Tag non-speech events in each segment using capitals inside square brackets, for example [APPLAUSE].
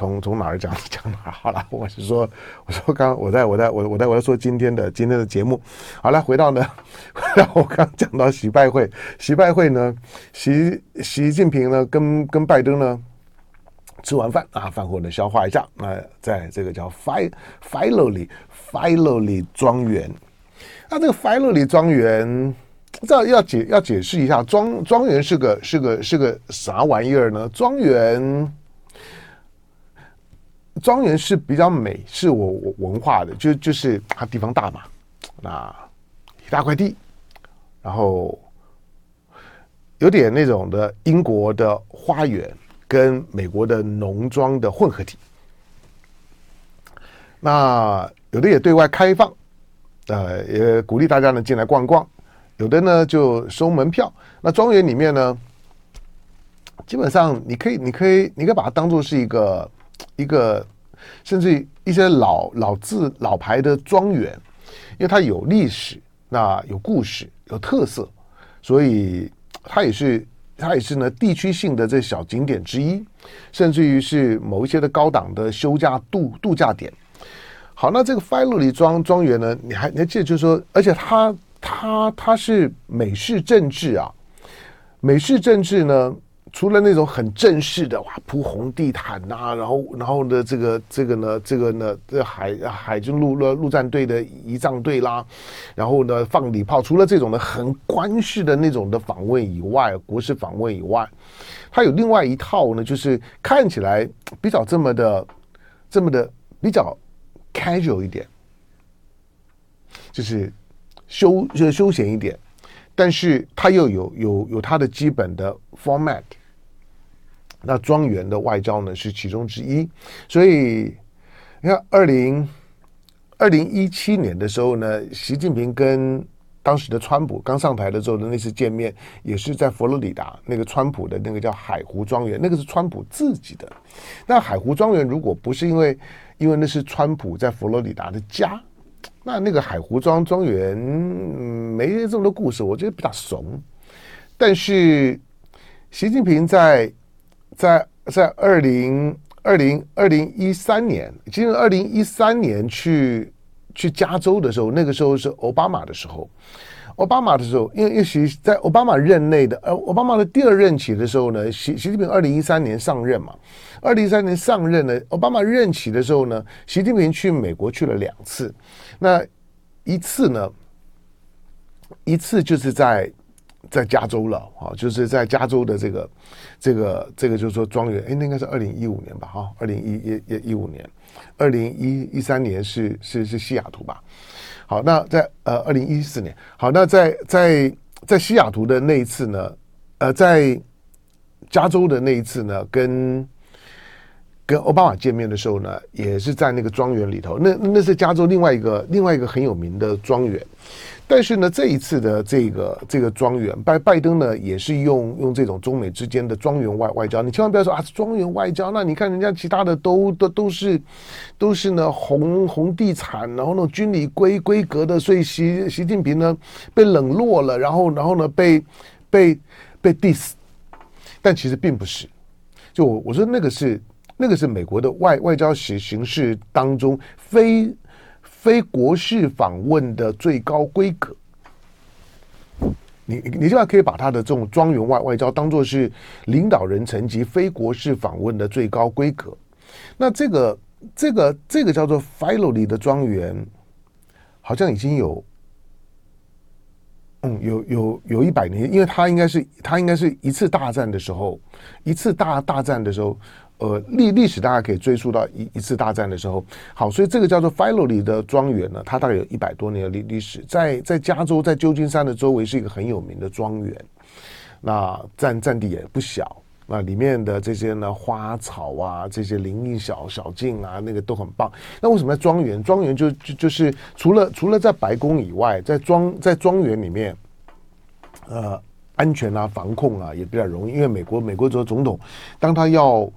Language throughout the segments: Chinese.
从从哪儿讲 [LAUGHS] 讲哪儿好了。我是说，我说刚我在我在我我在我在说今天的今天的节目。好了，回到呢，[LAUGHS] 回到我刚讲到习拜会，习拜会呢，习习近平呢跟跟拜登呢吃完饭啊，饭后呢消化一下，那、在这个叫 Filoli Filoli 庄园。那这个 Filoli 庄园。这要解要解释一下，庄庄园是个是个是个啥玩意儿呢？庄园庄园是比较美式我文化的，就就是它地方大嘛，那一大块地，然后有点那种的英国的花园跟美国的农庄的混合体。那有的也对外开放，呃，也鼓励大家呢进来逛逛。有的呢就收门票，那庄园里面呢，基本上你可以，你可以，你可以把它当做是一个一个，甚至一些老老字老牌的庄园，因为它有历史，那有故事，有特色，所以它也是它也是呢地区性的这小景点之一，甚至于是某一些的高档的休假度度假点。好，那这个 Filoli 庄庄园呢，你还你还记得就是说，而且它。它它是美式政治啊，美式政治呢，除了那种很正式的哇铺红地毯呐、然后然后呢这个这个呢这个呢这海海军陆陆陆战队的仪仗队啦，然后呢放礼炮，除了这种的很官式的那种的访问以外，国事访问以外，它有另外一套呢，就是看起来比较这么的这么的比较 casual 一点，就是。休就休闲一点，但是它又有有有它的基本的 format。那庄园的外交呢是其中之一，所以你看，二零二零一七年的时候呢，习近平跟当时的川普刚上台的时候的那次见面，也是在佛罗里达那个川普的那个叫海湖庄园，那个是川普自己的。那海湖庄园如果不是因为因为那是川普在佛罗里达的家。那那个海湖庄庄园，没这么多故事，我觉得比较怂。但是习近平在在在二零二零二零一三年，其实二零一三年去去加州的时候，那个时候是奥巴马的时候。奥巴马的时候，因为因为习在奥巴马任内的，呃，奥巴马的第二任期的时候呢，习习近平二零一三年上任嘛，二零一三年上任呢，奥巴马任期的时候呢，习近平去美国去了两次，那一次呢，一次就是在在加州了啊，就是在加州的这个这个这个就是说庄园，哎，那应该是二零一五年吧，哈，二零一一一五年，二零一一三年是是是西雅图吧。好，那在呃二零一四年，好，那在在在西雅图的那一次呢，呃，在加州的那一次呢，跟跟奥巴马见面的时候呢，也是在那个庄园里头，那那是加州另外一个另外一个很有名的庄园。但是呢，这一次的这个这个庄园，拜拜登呢也是用用这种中美之间的庄园外外交。你千万不要说啊，庄园外交。那你看人家其他的都都都是都是呢红红地产，然后呢军礼规规格的，所以习习近平呢被冷落了，然后然后呢被被被 diss。但其实并不是，就我我说那个是那个是美国的外外交形形式当中非。非国事访问的最高规格，你你就要可以把他的这种庄园外外交当做是领导人层级非国事访问的最高规格。那这个这个这个叫做 Filoli 的庄园，好像已经有，嗯，有有有一百年，因为他应该是他应该是一次大战的时候，一次大大战的时候。呃，历历史大家可以追溯到一一次大战的时候，好，所以这个叫做 Filoli 的庄园呢，它大概有一百多年的历历史，在在加州，在旧金山的周围是一个很有名的庄园，那占占地也不小，那里面的这些呢花草啊，这些林荫小小径啊，那个都很棒。那为什么在庄园？庄园就就就是除了除了在白宫以外，在庄在庄园里面，呃，安全啊，防控啊也比较容易，因为美国美国总统，当他要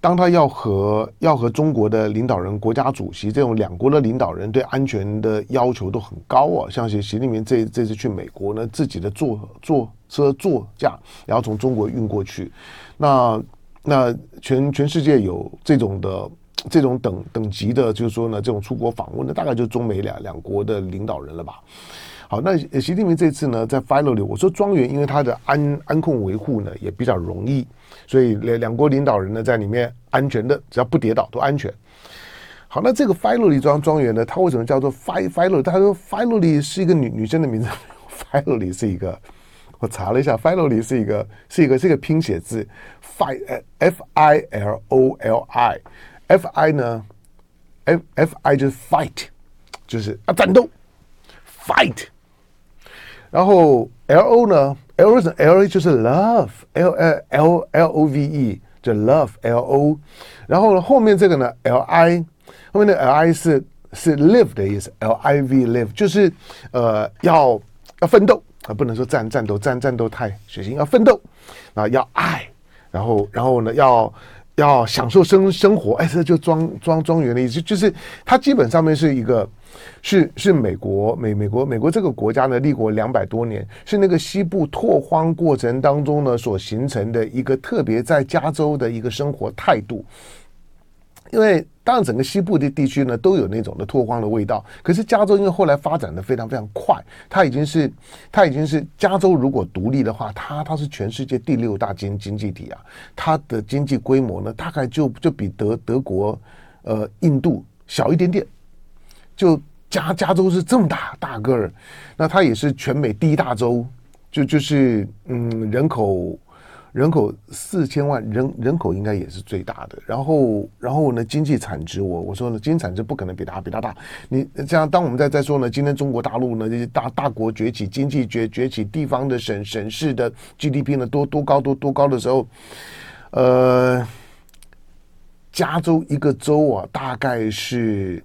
当他要和要和中国的领导人、国家主席这种两国的领导人对安全的要求都很高啊，像习习近平这这次去美国呢，自己的坐坐车座驾然后从中国运过去，那那全全世界有这种的这种等等级的，就是说呢，这种出国访问的，大概就中美两两国的领导人了吧。好，那习近平这次呢，在 final 里，我说庄园，因为它的安安控维护呢也比较容易，所以两两国领导人呢在里面安全的，只要不跌倒都安全。好，那这个 final 里庄庄园呢，它为什么叫做 final？他说 final 里是一个女女生的名字，final 里是一个，我查了一下，final 里是一个是一个是一个拼写字，fi f i l o l i，f i 呢，f f i 就是 fight，就是啊战斗，fight。然后 L O 呢？L 是 L A 就是 love，L L L L O V E 就 love L O。然后呢，后面这个呢，L I 后面的 L I 是是 live 的意思，L I V live 就是呃要要奋斗啊，不能说战战斗战战斗太血腥，要奋斗啊，要爱，然后然后呢要。要享受生生活，哎，这就庄庄庄园的意思，就是它基本上面是一个，是是美国美美国美国这个国家呢，立国两百多年，是那个西部拓荒过程当中呢所形成的一个特别在加州的一个生活态度，因为。当然，整个西部的地区呢都有那种的拓荒的味道。可是加州因为后来发展的非常非常快，它已经是它已经是加州如果独立的话，它它是全世界第六大经经济体啊。它的经济规模呢，大概就就比德德国、呃印度小一点点。就加加州是这么大大个儿，那它也是全美第一大州，就就是嗯人口。人口四千万人，人口应该也是最大的。然后，然后呢，经济产值，我我说呢，经济产值不可能比它比它大。你这样，当我们在在说呢，今天中国大陆呢这些大大国崛起，经济崛崛起，地方的省省市的 GDP 呢多多高多多高的时候，呃，加州一个州啊，大概是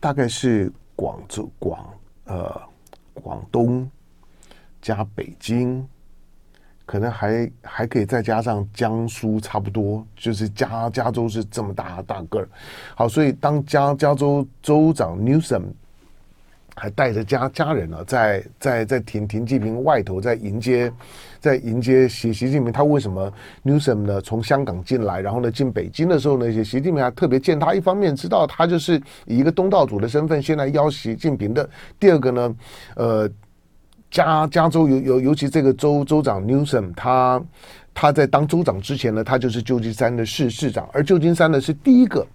大概是广州广呃广东加北京。可能还还可以再加上江苏，差不多就是加加州是这么大大个儿。好，所以当加加州州长 Newsom 还带着家家人呢、在在在停停机坪外头在迎接在迎接习习近平。他为什么 Newsom 呢？从香港进来，然后呢进北京的时候呢，习近平还特别见他。一方面知道他就是以一个东道主的身份先来邀习近平的。第二个呢，呃。加加州尤尤尤其这个州州长 Newsom，他他在当州长之前呢，他就是旧金山的市市长，而旧金山呢是第一个，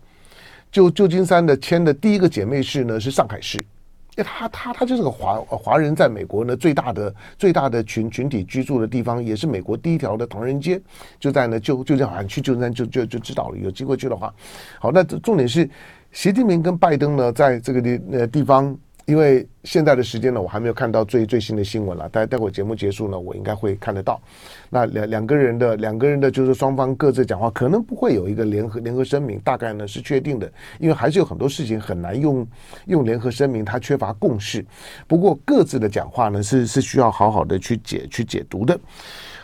就旧金山的签的第一个姐妹市呢是上海市，因为他他他就是个华华人在美国呢最大的最大的群群体居住的地方，也是美国第一条的唐人街，就在呢就就这样，好像去旧金山就就就知道了，有机会去的话，好，那重点是习近平跟拜登呢在这个地呃地方。因为现在的时间呢，我还没有看到最最新的新闻了。待待会节目结束呢，我应该会看得到。那两两个人的两个人的，就是双方各自讲话，可能不会有一个联合联合声明，大概呢是确定的。因为还是有很多事情很难用用联合声明，它缺乏共识。不过各自的讲话呢，是是需要好好的去解去解读的。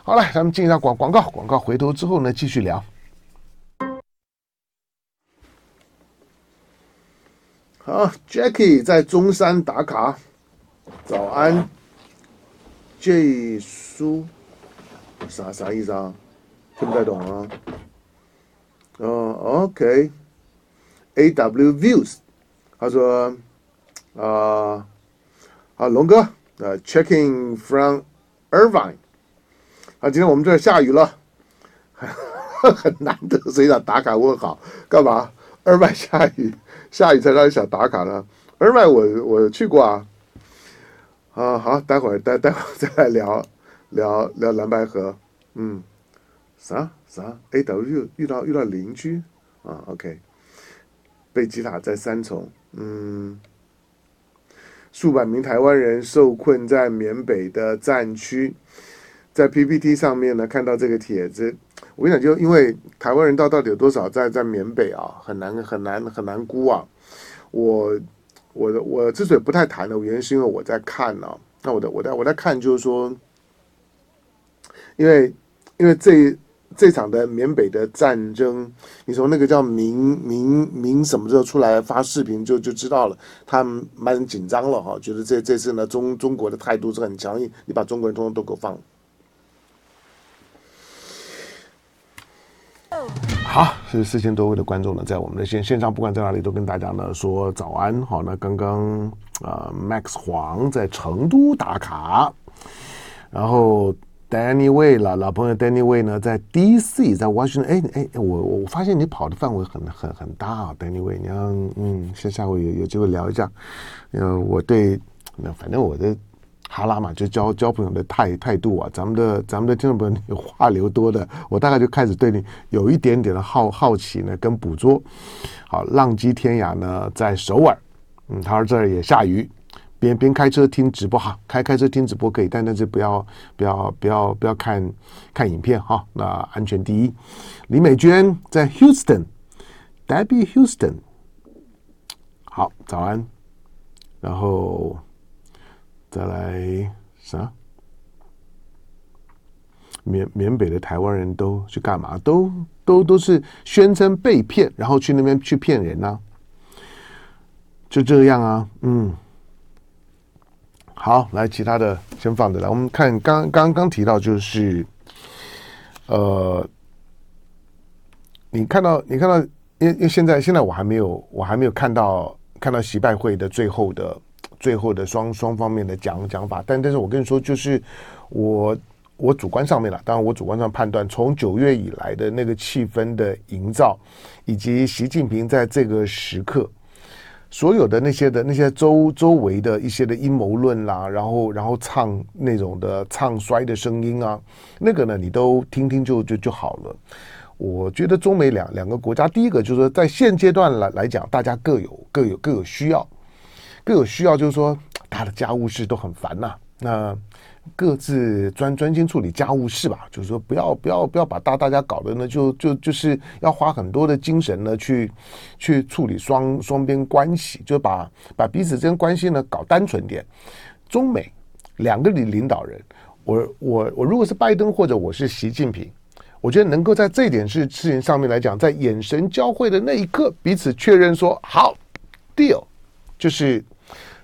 好了，咱们进一下广广告，广告回头之后呢，继续聊。好，Jackie 在中山打卡，早安。J 叔，啥啥意思啊？听不太懂啊。哦，OK，AW Views，他说，啊，啊，龙哥，呃，Checking from Irvine，啊，今天我们这下雨了，[LAUGHS] 很难得，所以想打卡问好，干嘛二麦下雨。下雨才让你想打卡呢。二麦我我去过啊。啊好，待会儿待待会儿再来聊 [LAUGHS] 聊聊蓝白河。嗯，啥啥？A W 遇到遇到邻居啊？OK。贝吉塔在三重。嗯。数百名台湾人受困在缅北的战区，在 PPT 上面呢看到这个帖子。我跟你讲，就因为台湾人到到底有多少在在缅北啊，很难很难很难估啊。我我的我之所以不太谈的原因是因为我在看呢、啊。那我的我在我在看就是说，因为因为这这场的缅北的战争，你从那个叫明明明什么时候出来发视频就就知道了，他们蛮紧张了哈，觉得这这次呢中中国的态度是很强硬，你把中国人通通都给我放了。好，是四千多位的观众呢，在我们的线线上，不管在哪里，都跟大家呢说早安。好，那刚刚啊、呃、，Max 黄在成都打卡，然后 Danny Way 了，老朋友 Danny Way 呢在 DC，在 Washington。哎哎，我我发现你跑的范围很很很大啊，Danny Way，你要嗯，下下回有有机会聊一下。呃，我对，那反正我的。哈拉嘛，就交交朋友的态态度啊，咱们的咱们的听众朋友，你话流多的，我大概就开始对你有一点点的好好奇呢，跟捕捉。好，浪迹天涯呢，在首尔，嗯，他说这儿也下雨，边边开车听直播哈，开开车听直播可以，但但是不要不要不要不要看看影片哈，那安全第一。李美娟在 Houston，Debbie Houston，好，早安，然后。再来啥？缅缅北的台湾人都去干嘛？都都都是宣称被骗，然后去那边去骗人呢、就这样啊？嗯，好，来其他的先放着来。我们看刚刚刚提到就是，呃，你看到你看到，因为因为现在现在我还没有我还没有看到看到习拜会的最后的。最后的双双方面的讲讲法，但但是我跟你说，就是我我主观上面了，当然我主观上判断，从九月以来的那个气氛的营造，以及习近平在这个时刻所有的那些的那些周周围的一些的阴谋论啦，然后然后唱那种的唱衰的声音啊，那个呢，你都听听就就就好了。我觉得中美两两个国家，第一个就是说，在现阶段来来讲，大家各有各有各有需要。各有需要，就是说他的家务事都很烦呐、那各自专专心处理家务事吧，就是说不要不要不要把大大家搞得呢，就就就是要花很多的精神呢去去处理双双边关系，就把把彼此之间关系呢搞单纯点。中美两个领领导人，我我我如果是拜登或者我是习近平，我觉得能够在这点事事情上面来讲，在眼神交汇的那一刻，彼此确认说好 deal，就是。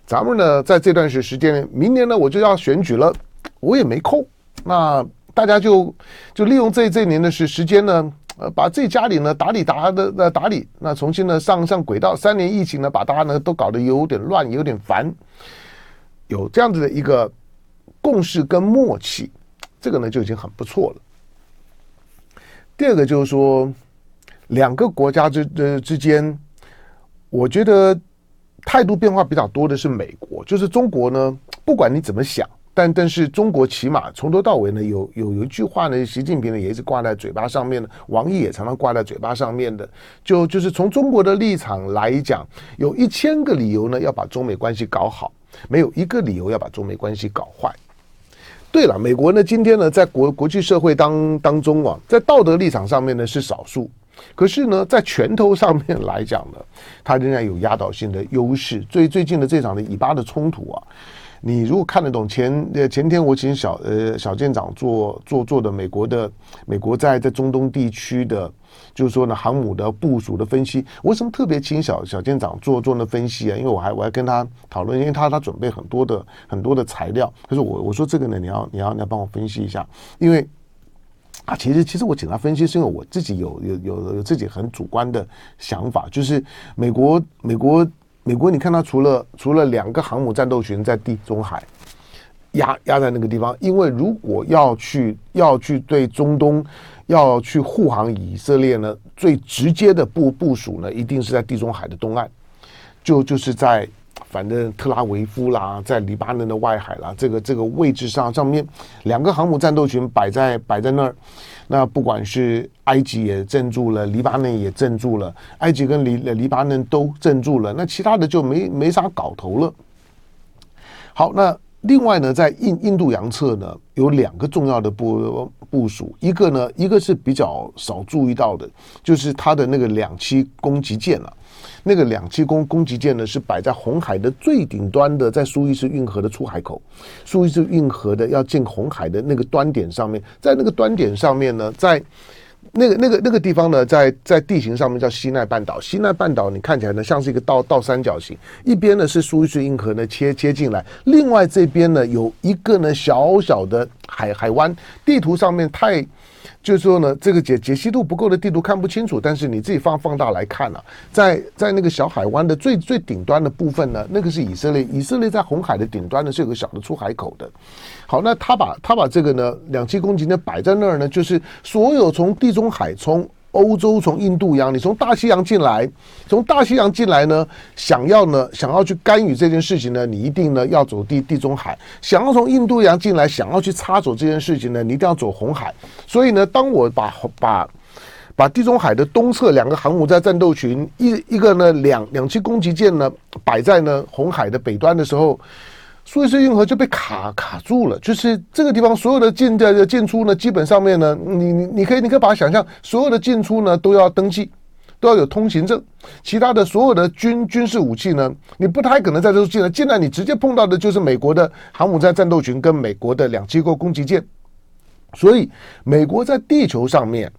咱们呢，在这段时时间，明年呢，我就要选举了，我也没空。那大家就就利用这这年的时时间呢，呃，把自己家里呢打理打的呃打理，那重新呢上上轨道。三年疫情呢，把大家呢都搞得有点乱，有点烦。有这样子的一个共识跟默契，这个呢就已经很不错了。第二个就是说，两个国家之呃之间，我觉得。态度变化比较多的是美国，就是中国呢，不管你怎么想，但但是中国起码从头到尾呢，有有有一句话呢，习近平呢也是挂在嘴巴上面的，王毅也常常挂在嘴巴上面的，就就是从中国的立场来讲，有一千个理由呢要把中美关系搞好，没有一个理由要把中美关系搞坏。对了，美国呢今天呢在国国际社会当当中啊，在道德立场上面呢是少数。可是呢，在拳头上面来讲呢，它仍然有压倒性的优势。最最近的这场的以巴的冲突啊，你如果看得懂前呃前天我请小呃小舰长做做做的美国的美国在在中东地区的，就是说呢航母的部署的分析，为什么特别请小小舰长做做那分析啊？因为我还我还跟他讨论，因为他他准备很多的很多的材料，他说我我说这个呢，你要你要你要帮我分析一下，因为。啊，其实其实我请他分析，是因为我自己有有有有自己很主观的想法，就是美国美国美国，你看他除了除了两个航母战斗群在地中海压压在那个地方，因为如果要去要去对中东要去护航以色列呢，最直接的部部署呢，一定是在地中海的东岸，就就是在。反正特拉维夫啦，在黎巴嫩的外海啦，这个这个位置上上面两个航母战斗群摆在摆在那儿，那不管是埃及也镇住了，黎巴嫩也镇住了，埃及跟黎黎巴嫩都镇住了，那其他的就没没啥搞头了。好，那另外呢，在印印度洋侧呢，有两个重要的部部署，一个呢，一个是比较少注意到的，就是它的那个两栖攻击舰了。那个两栖攻攻击舰呢，是摆在红海的最顶端的，在苏伊士运河的出海口，苏伊士运河的要进红海的那个端点上面，在那个端点上面呢，在那个那个那个地方呢，在在地形上面叫西奈半岛。西奈半岛你看起来呢，像是一个倒倒三角形，一边呢是苏伊士运河呢切切进来，另外这边呢有一个呢小小的海海湾地图上面太。就是说呢，这个解解析度不够的地图看不清楚，但是你自己放放大来看啊，在在那个小海湾的最最顶端的部分呢，那个是以色列，以色列在红海的顶端呢是有个小的出海口的。好，那他把他把这个呢两栖攻击呢摆在那儿呢，就是所有从地中海冲。欧洲从印度洋，你从大西洋进来，从大西洋进来呢，想要呢，想要去干预这件事情呢，你一定呢要走地地中海；想要从印度洋进来，想要去插手这件事情呢，你一定要走红海。所以呢，当我把把把地中海的东侧两个航母在战斗群，一一个呢两两栖攻击舰呢摆在呢红海的北端的时候。苏伊士运河就被卡卡住了，就是这个地方所有的进的进出呢，基本上面呢，你你你可以你可以把它想象，所有的进出呢都要登记，都要有通行证，其他的所有的军军事武器呢，你不太可能在这进来，进来你直接碰到的就是美国的航母战战斗群跟美国的两栖攻攻击舰，所以美国在地球上面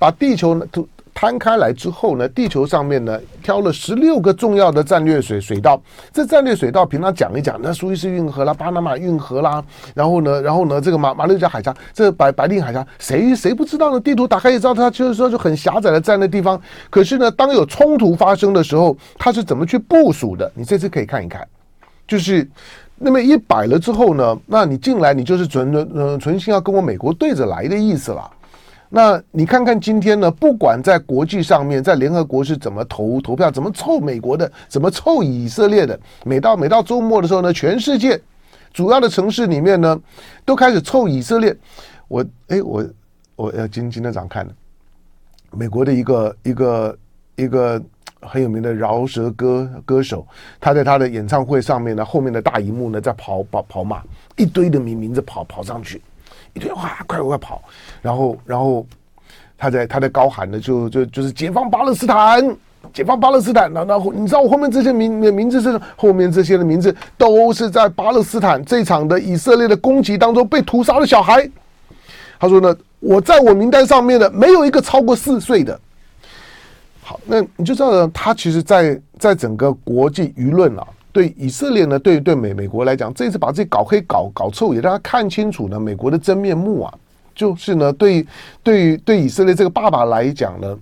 把地球呢都。摊开来之后呢，地球上面呢挑了十六个重要的战略水水道。这战略水道平常讲一讲，那苏伊士运河啦、巴拿马运河啦，然后呢，然后呢，这个马马六甲海峡，这白白令海峡，谁谁不知道呢？地图打开也知道，它就是说就很狭窄的战略地方。可是呢，当有冲突发生的时候，它是怎么去部署的？你这次可以看一看，就是那么一摆了之后呢，那你进来你就是存呃存心要跟我美国对着来的意思了。那你看看今天呢？不管在国际上面，在联合国是怎么投投票，怎么凑美国的，怎么凑以色列的。每到每到周末的时候呢，全世界主要的城市里面呢，都开始凑以色列。我哎，我我要今今天早上看的，美国的一个一个一个很有名的饶舌歌歌手，他在他的演唱会上面呢，后面的大荧幕呢在跑跑跑马，一堆的名名字跑跑上去。一堆哇，快快跑！然后，然后他在他在高喊的就就就是解放巴勒斯坦，解放巴勒斯坦。然后你知道我后面这些名名字是后面这些的名字都是在巴勒斯坦这场的以色列的攻击当中被屠杀的小孩。他说呢，我在我名单上面的没有一个超过四岁的。好，那你就知道他其实在在整个国际舆论啊。对以色列呢，对对美美国来讲，这次把自己搞黑、搞搞臭，也让他看清楚呢美国的真面目啊。就是呢，对对对以色列这个爸爸来讲呢。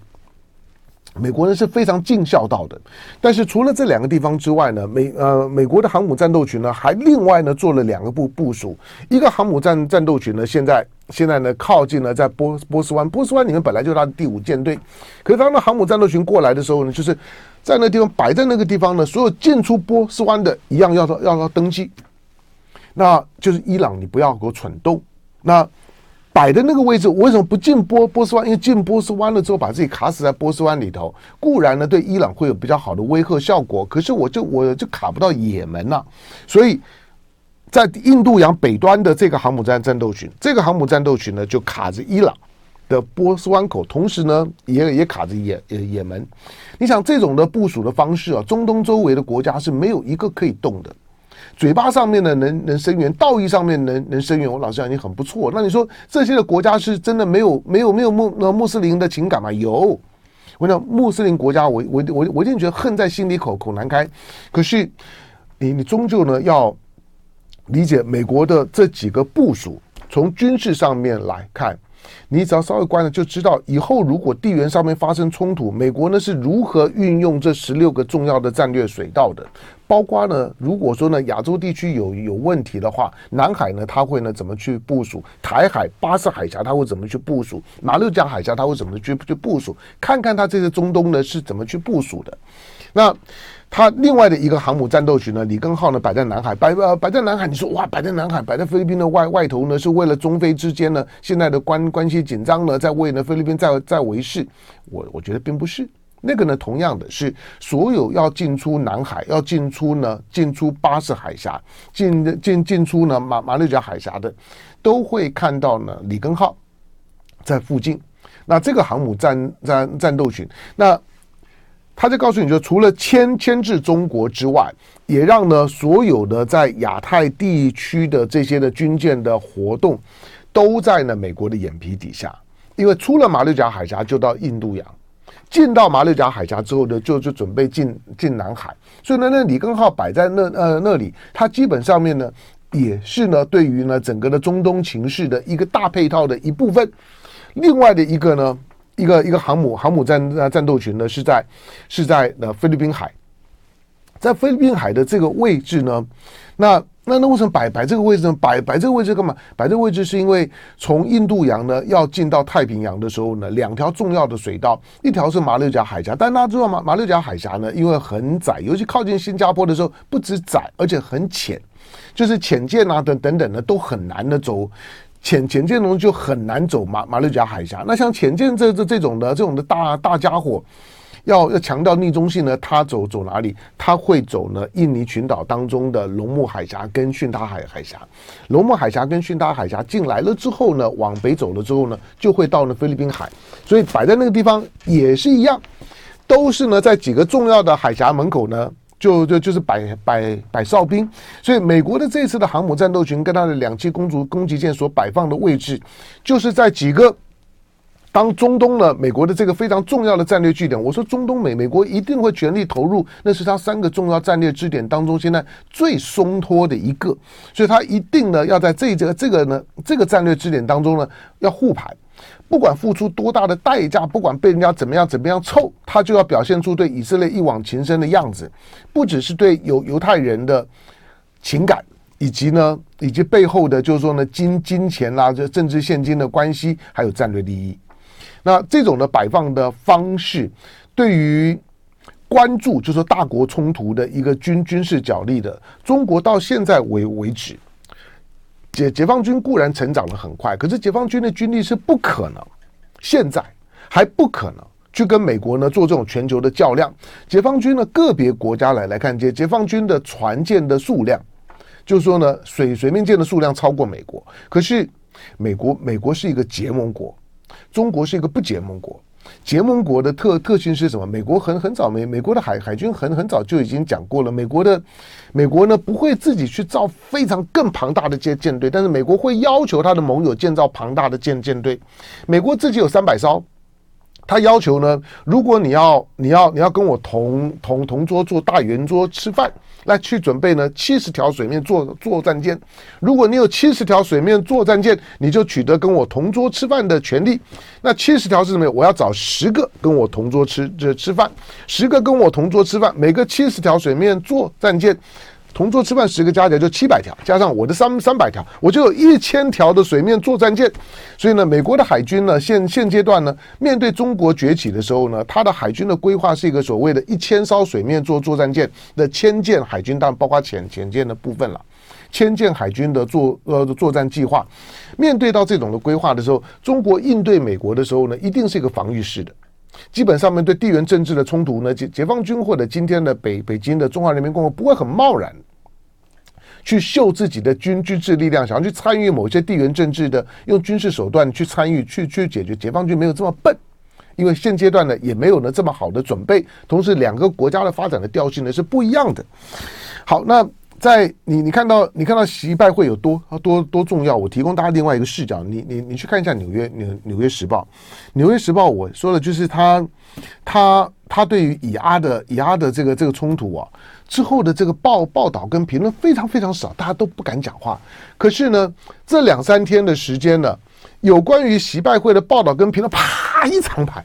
美国人是非常尽孝道的，但是除了这两个地方之外呢，美呃美国的航母战斗群呢，还另外呢做了两个部部署。一个航母战战斗群呢，现在现在呢靠近了在波波斯湾，波斯湾里面本来就是他的第五舰队，可是当那航母战斗群过来的时候呢，就是在那地方摆在那个地方呢，所有进出波斯湾的一样要要要登记，那就是伊朗，你不要给我蠢动，那。摆的那个位置，我为什么不进波波斯湾？因为进波斯湾了之后，把自己卡死在波斯湾里头，固然呢对伊朗会有比较好的威慑效果，可是我就我就卡不到也门了。所以在印度洋北端的这个航母战战斗群，这个航母战斗群呢就卡着伊朗的波斯湾口，同时呢也也卡着也也也门。你想这种的部署的方式啊，中东周围的国家是没有一个可以动的。嘴巴上面呢能能声援，道义上面能能声援，我老实讲已经很不错。那你说这些的国家是真的没有没有没有穆那穆斯林的情感吗？有，我讲穆斯林国家我，我我我我一定觉得恨在心里口口难开。可是你你终究呢要理解美国的这几个部署，从军事上面来看。你只要稍微观察就知道，以后如果地缘上面发生冲突，美国呢是如何运用这十六个重要的战略水道的，包括呢，如果说呢亚洲地区有有问题的话，南海呢它会呢怎么去部署？台海、巴士海峡它会怎么去部署？马六甲海峡它会怎么去去部署？看看它这些中东呢是怎么去部署的？那。他另外的一个航母战斗群呢，里根号呢摆在南海，摆呃摆在南海，你说哇，摆在南海，摆在菲律宾的外外头呢，是为了中菲之间呢现在的关关系紧张呢，在为呢菲律宾在在维系。我我觉得并不是那个呢，同样的是所有要进出南海，要进出呢进出巴士海峡，进进进出呢马马六甲海峡的，都会看到呢里根号在附近。那这个航母战战战斗群，那。他就告诉你说，除了牵牵制中国之外，也让呢所有的在亚太地区的这些的军舰的活动，都在呢美国的眼皮底下。因为出了马六甲海峡就到印度洋，进到马六甲海峡之后呢，就就准备进进南海。所以呢，那里根号摆在那呃那里，它基本上面呢。也是呢对于呢整个的中东情势的一个大配套的一部分。另外的一个呢，一个一个航母航母战战斗群呢是在是在呃菲律宾海，在菲律宾海的这个位置呢，那。那那为什么摆摆这个位置呢？摆摆这个位置干嘛？摆这个位置是因为从印度洋呢要进到太平洋的时候呢，两条重要的水道，一条是马六甲海峡，但大家知道吗？马六甲海峡呢，因为很窄，尤其靠近新加坡的时候，不止窄，而且很浅，就是浅舰啊等等等呢都很难的走，浅浅舰龙就很难走马马六甲海峡。那像浅舰这这这种的这种的大大家伙。要要强调逆中性呢，它走走哪里？它会走呢？印尼群岛当中的龙目海峡跟巽他海海峡，龙目海峡跟巽他海峡进来了之后呢，往北走了之后呢，就会到了菲律宾海。所以摆在那个地方也是一样，都是呢在几个重要的海峡门口呢，就就就是摆摆摆哨兵。所以美国的这次的航母战斗群跟它的两栖攻击攻击舰所摆放的位置，就是在几个。当中东呢，美国的这个非常重要的战略据点，我说中东美，美国一定会全力投入，那是他三个重要战略支点当中现在最松脱的一个，所以他一定呢要在这这个这个呢这个战略支点当中呢要护盘，不管付出多大的代价，不管被人家怎么样怎么样臭，他就要表现出对以色列一往情深的样子，不只是对犹犹太人的情感，以及呢以及背后的就是说呢金金钱啦，这政治现金的关系，还有战略利益。那这种的摆放的方式，对于关注就是大国冲突的一个军军事角力的中国到现在为为止，解解放军固然成长得很快，可是解放军的军力是不可能，现在还不可能去跟美国呢做这种全球的较量。解放军的个别国家来来看，解解放军的船舰的数量，就是说呢水水面舰的数量超过美国，可是美国美国是一个结盟国。中国是一个不结盟国，结盟国的特特性是什么？美国很很早美美国的海海军很很早就已经讲过了，美国的美国呢不会自己去造非常更庞大的舰舰队，但是美国会要求他的盟友建造庞大的舰舰队。美国自己有三百艘，他要求呢，如果你要你要你要跟我同同同桌坐大圆桌吃饭。来去准备呢，七十条水面作作战舰。如果你有七十条水面作战舰，你就取得跟我同桌吃饭的权利。那七十条是什么？我要找十个跟我同桌吃这吃饭，十个跟我同桌吃饭，每个七十条水面作战舰。同桌吃饭十个加起来就七百条，加上我的三三百条，我就有一千条的水面作战舰。所以呢，美国的海军呢，现现阶段呢，面对中国崛起的时候呢，它的海军的规划是一个所谓的一千艘水面作作战舰的千舰海军，当然包括潜潜舰的部分了。千舰海军的作呃作战计划，面对到这种的规划的时候，中国应对美国的时候呢，一定是一个防御式的。基本上面对地缘政治的冲突呢，解解放军或者今天的北北京的中华人民共和国不会很贸然去秀自己的军军事力量，想要去参与某些地缘政治的用军事手段去参与去去解决。解放军没有这么笨，因为现阶段呢也没有呢这么好的准备，同时两个国家的发展的调性呢是不一样的。好，那。在你你看到你看到习拜会有多多多重要？我提供大家另外一个视角，你你你去看一下纽约纽纽约时报，纽约时报我说的就是他他他对于以阿的以阿的这个这个冲突啊之后的这个报报道跟评论非常非常少，大家都不敢讲话。可是呢，这两三天的时间呢，有关于习拜会的报道跟评论，啪一长排，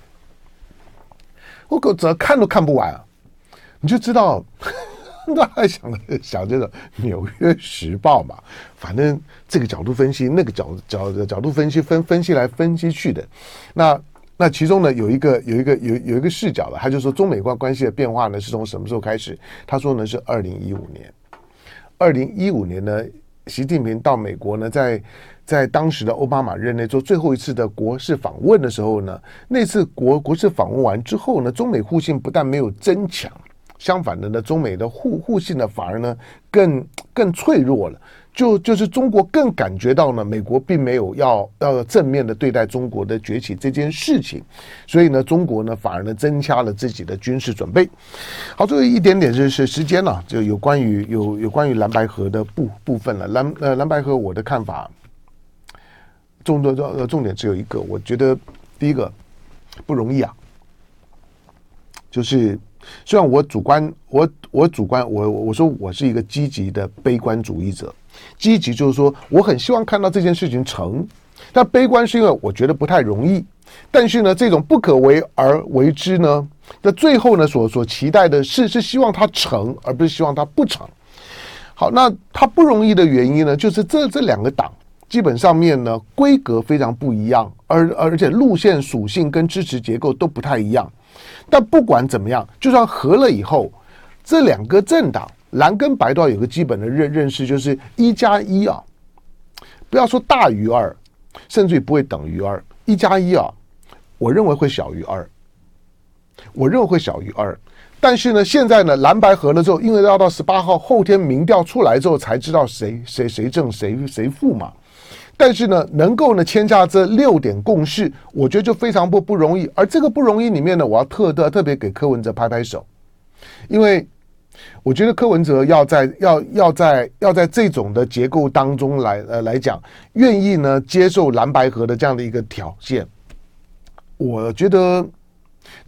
我可怎看都看不完啊！你就知道。[LAUGHS] 大家想想这个《纽约时报》嘛，反正这个角度分析，那个角角角度分析，分分析来分析去的。那那其中呢，有一个有一个有有一个视角了，他就说中美关关系的变化呢是从什么时候开始？他说呢是二零一五年。二零一五年呢，习近平到美国呢，在在当时的奥巴马任内做最后一次的国事访问的时候呢，那次国国事访问完之后呢，中美互信不但没有增强。相反的呢，中美的互互信呢，反而呢更更脆弱了。就就是中国更感觉到呢，美国并没有要要正面的对待中国的崛起这件事情，所以呢，中国呢反而呢增加了自己的军事准备。好，最后一点点就是时间了，就有关于有有关于蓝白河的部部分了。蓝呃蓝白河，我的看法，重重重重点只有一个，我觉得第一个不容易啊，就是。虽然我主观，我我主观，我我说我是一个积极的悲观主义者。积极就是说，我很希望看到这件事情成，但悲观是因为我觉得不太容易。但是呢，这种不可为而为之呢，那最后呢，所所期待的是是希望它成，而不是希望它不成。好，那它不容易的原因呢，就是这这两个党基本上面呢，规格非常不一样，而而且路线属性跟支持结构都不太一样。但不管怎么样，就算合了以后，这两个政党蓝跟白都要有个基本的认认识，就是一加一啊，不要说大于二，甚至于不会等于二，一加一啊。我认为会小于二，我认为会小于二，但是呢，现在呢，蓝白合了之后，因为要到十八号后天民调出来之后才知道谁谁谁正谁谁负嘛。但是呢，能够呢签下这六点共识，我觉得就非常不不容易。而这个不容易里面呢，我要特特特别给柯文哲拍拍手，因为我觉得柯文哲要在要要在要在这种的结构当中来呃来讲，愿意呢接受蓝白合的这样的一个条件。我觉得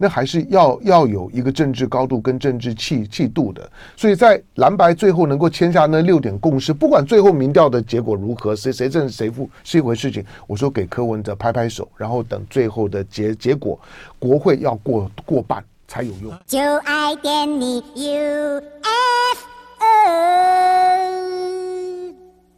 那还是要要有一个政治高度跟政治气气度的，所以在蓝白最后能够签下那六点共识，不管最后民调的结果如何，谁谁胜谁负是一回事情。我说给柯文哲拍拍手，然后等最后的结结果，国会要过过半才有用。就爱点你 UFO